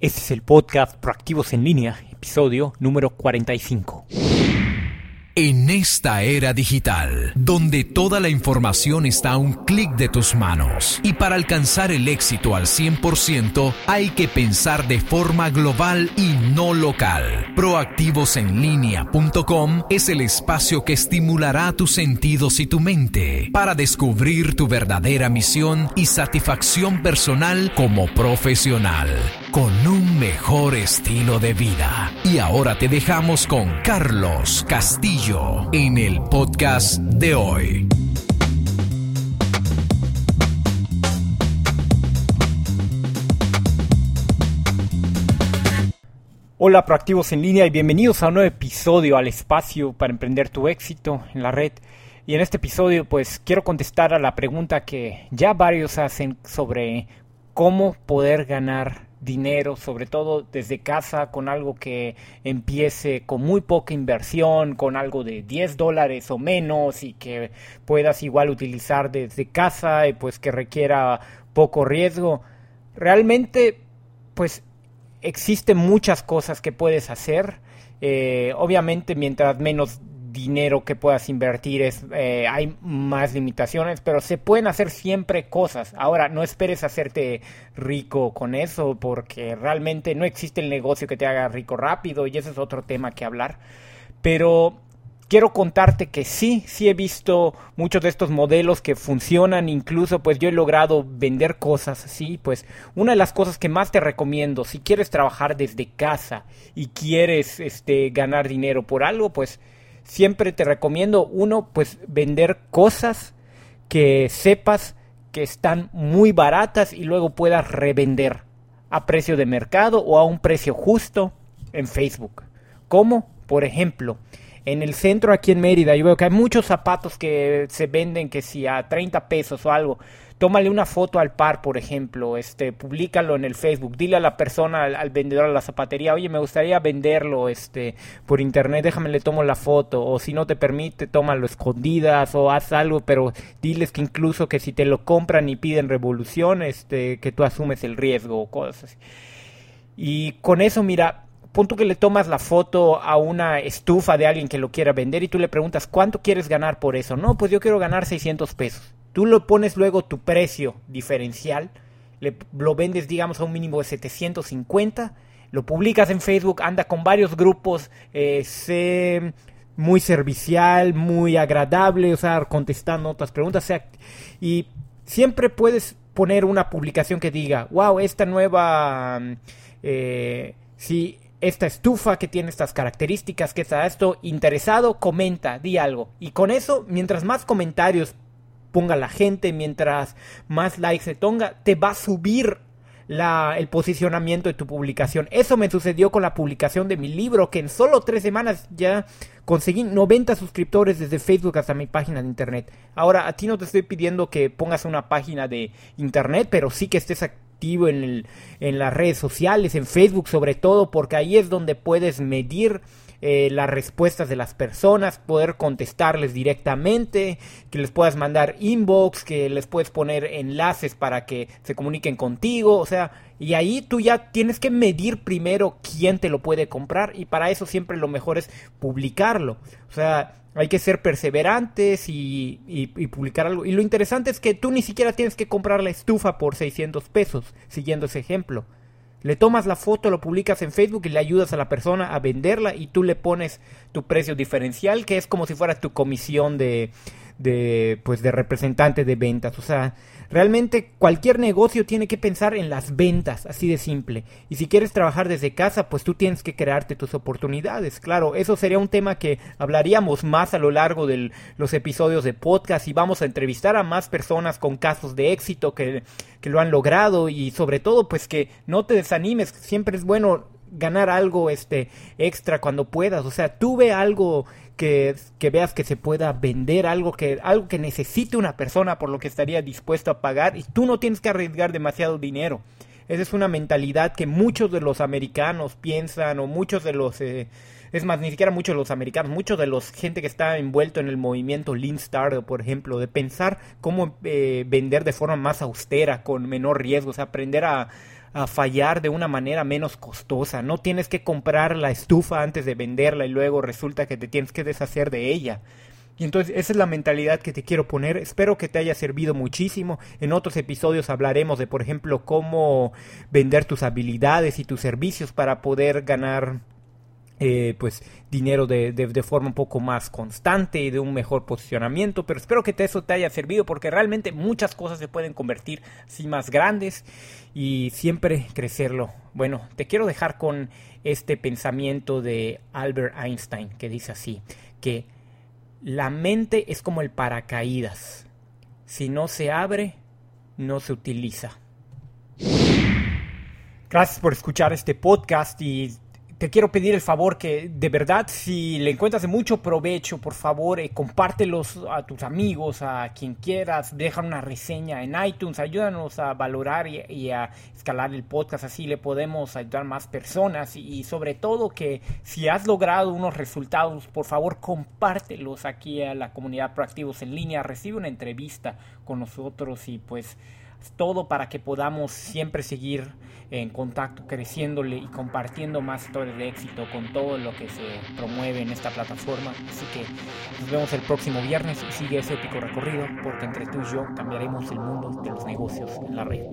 Este es el podcast Proactivos en línea, episodio número 45. En esta era digital, donde toda la información está a un clic de tus manos, y para alcanzar el éxito al 100% hay que pensar de forma global y no local. Proactivosenlinea.com es el espacio que estimulará tus sentidos y tu mente para descubrir tu verdadera misión y satisfacción personal como profesional, con un mejor estilo de vida. Y ahora te dejamos con Carlos Castillo en el podcast de hoy. Hola proactivos en línea y bienvenidos a un nuevo episodio al espacio para emprender tu éxito en la red. Y en este episodio pues quiero contestar a la pregunta que ya varios hacen sobre cómo poder ganar dinero, sobre todo desde casa, con algo que empiece con muy poca inversión, con algo de 10 dólares o menos y que puedas igual utilizar desde casa y pues que requiera poco riesgo. Realmente, pues existen muchas cosas que puedes hacer. Eh, obviamente, mientras menos dinero que puedas invertir es eh, hay más limitaciones pero se pueden hacer siempre cosas. Ahora no esperes hacerte rico con eso porque realmente no existe el negocio que te haga rico rápido y ese es otro tema que hablar. Pero quiero contarte que sí, sí he visto muchos de estos modelos que funcionan, incluso pues yo he logrado vender cosas así, pues una de las cosas que más te recomiendo, si quieres trabajar desde casa y quieres este ganar dinero por algo, pues siempre te recomiendo, uno, pues vender cosas que sepas que están muy baratas y luego puedas revender a precio de mercado o a un precio justo en Facebook. ¿Cómo? Por ejemplo, en el centro aquí en Mérida, yo veo que hay muchos zapatos que se venden que si a 30 pesos o algo. Tómale una foto al par, por ejemplo, este, públicalo en el Facebook, dile a la persona, al, vendedor de la zapatería, oye, me gustaría venderlo, este, por internet, déjame le tomo la foto, o si no te permite, tómalo escondidas, o haz algo, pero diles que incluso que si te lo compran y piden revolución, este, que tú asumes el riesgo, o cosas así. Y con eso, mira, punto que le tomas la foto a una estufa de alguien que lo quiera vender y tú le preguntas, ¿cuánto quieres ganar por eso? No, pues yo quiero ganar 600 pesos. Tú lo pones luego tu precio diferencial, le, lo vendes digamos a un mínimo de 750, lo publicas en Facebook, anda con varios grupos, eh, sé muy servicial, muy agradable, o sea, contestando otras preguntas, y siempre puedes poner una publicación que diga, wow, esta nueva, eh, esta estufa que tiene estas características, que está esto, interesado, comenta, di algo. Y con eso, mientras más comentarios ponga la gente, mientras más likes se ponga, te va a subir la, el posicionamiento de tu publicación. Eso me sucedió con la publicación de mi libro, que en solo tres semanas ya conseguí 90 suscriptores desde Facebook hasta mi página de internet. Ahora, a ti no te estoy pidiendo que pongas una página de internet, pero sí que estés en, en las redes sociales, en Facebook sobre todo, porque ahí es donde puedes medir eh, las respuestas de las personas, poder contestarles directamente, que les puedas mandar inbox, que les puedes poner enlaces para que se comuniquen contigo, o sea, y ahí tú ya tienes que medir primero quién te lo puede comprar y para eso siempre lo mejor es publicarlo, o sea, hay que ser perseverantes y, y, publicar algo. Y lo interesante es que tú ni siquiera tienes que comprar la estufa por 600 pesos, siguiendo ese ejemplo. Le tomas la foto, lo publicas en Facebook y le ayudas a la persona a venderla y tú le pones tu precio diferencial, que es como si fuera tu comisión de, de pues de representante de ventas. O sea, Realmente cualquier negocio tiene que pensar en las ventas, así de simple. Y si quieres trabajar desde casa, pues tú tienes que crearte tus oportunidades. Claro, eso sería un tema que hablaríamos más a lo largo de los episodios de podcast y vamos a entrevistar a más personas con casos de éxito que, que lo han logrado y sobre todo pues que no te desanimes, siempre es bueno ganar algo este extra cuando puedas, o sea, tuve algo que, que, veas que se pueda vender algo que algo que necesite una persona por lo que estaría dispuesto a pagar y tú no tienes que arriesgar demasiado dinero. Esa es una mentalidad que muchos de los americanos piensan o muchos de los eh, es más ni siquiera muchos de los americanos, muchos de los gente que está envuelto en el movimiento Lean Startup, por ejemplo, de pensar cómo eh, vender de forma más austera, con menor riesgo, o sea, aprender a a fallar de una manera menos costosa. No tienes que comprar la estufa antes de venderla y luego resulta que te tienes que deshacer de ella. Y entonces esa es la mentalidad que te quiero poner. Espero que te haya servido muchísimo. En otros episodios hablaremos de, por ejemplo, cómo vender tus habilidades y tus servicios para poder ganar eh, pues dinero de, de, forma un poco más constante y de un mejor posicionamiento pero espero que eso te haya servido porque realmente muchas cosas se pueden convertir así más grandes y siempre crecerlo bueno te quiero dejar con este pensamiento de Albert Einstein que dice así que la mente es como el paracaídas. Si no se abre, no se utiliza. Gracias por escuchar este podcast y te quiero pedir el favor que de verdad si le encuentras mucho provecho, por favor, eh, compártelos a tus amigos, a quien quieras, deja una reseña en iTunes, ayúdanos a valorar y, a escalar el podcast, así le podemos ayudar más personas y, sobre todo que si has logrado unos resultados, por favor, compártelos aquí a la comunidad Proactivos en línea, recibe una entrevista con nosotros y pues todo para que podamos siempre seguir en contacto, creciéndole y compartiendo más historias de éxito con todo lo que se promueve en esta plataforma. Así que nos vemos el próximo viernes y sigue ese épico recorrido porque entre tú y yo cambiaremos el mundo de los negocios en la red.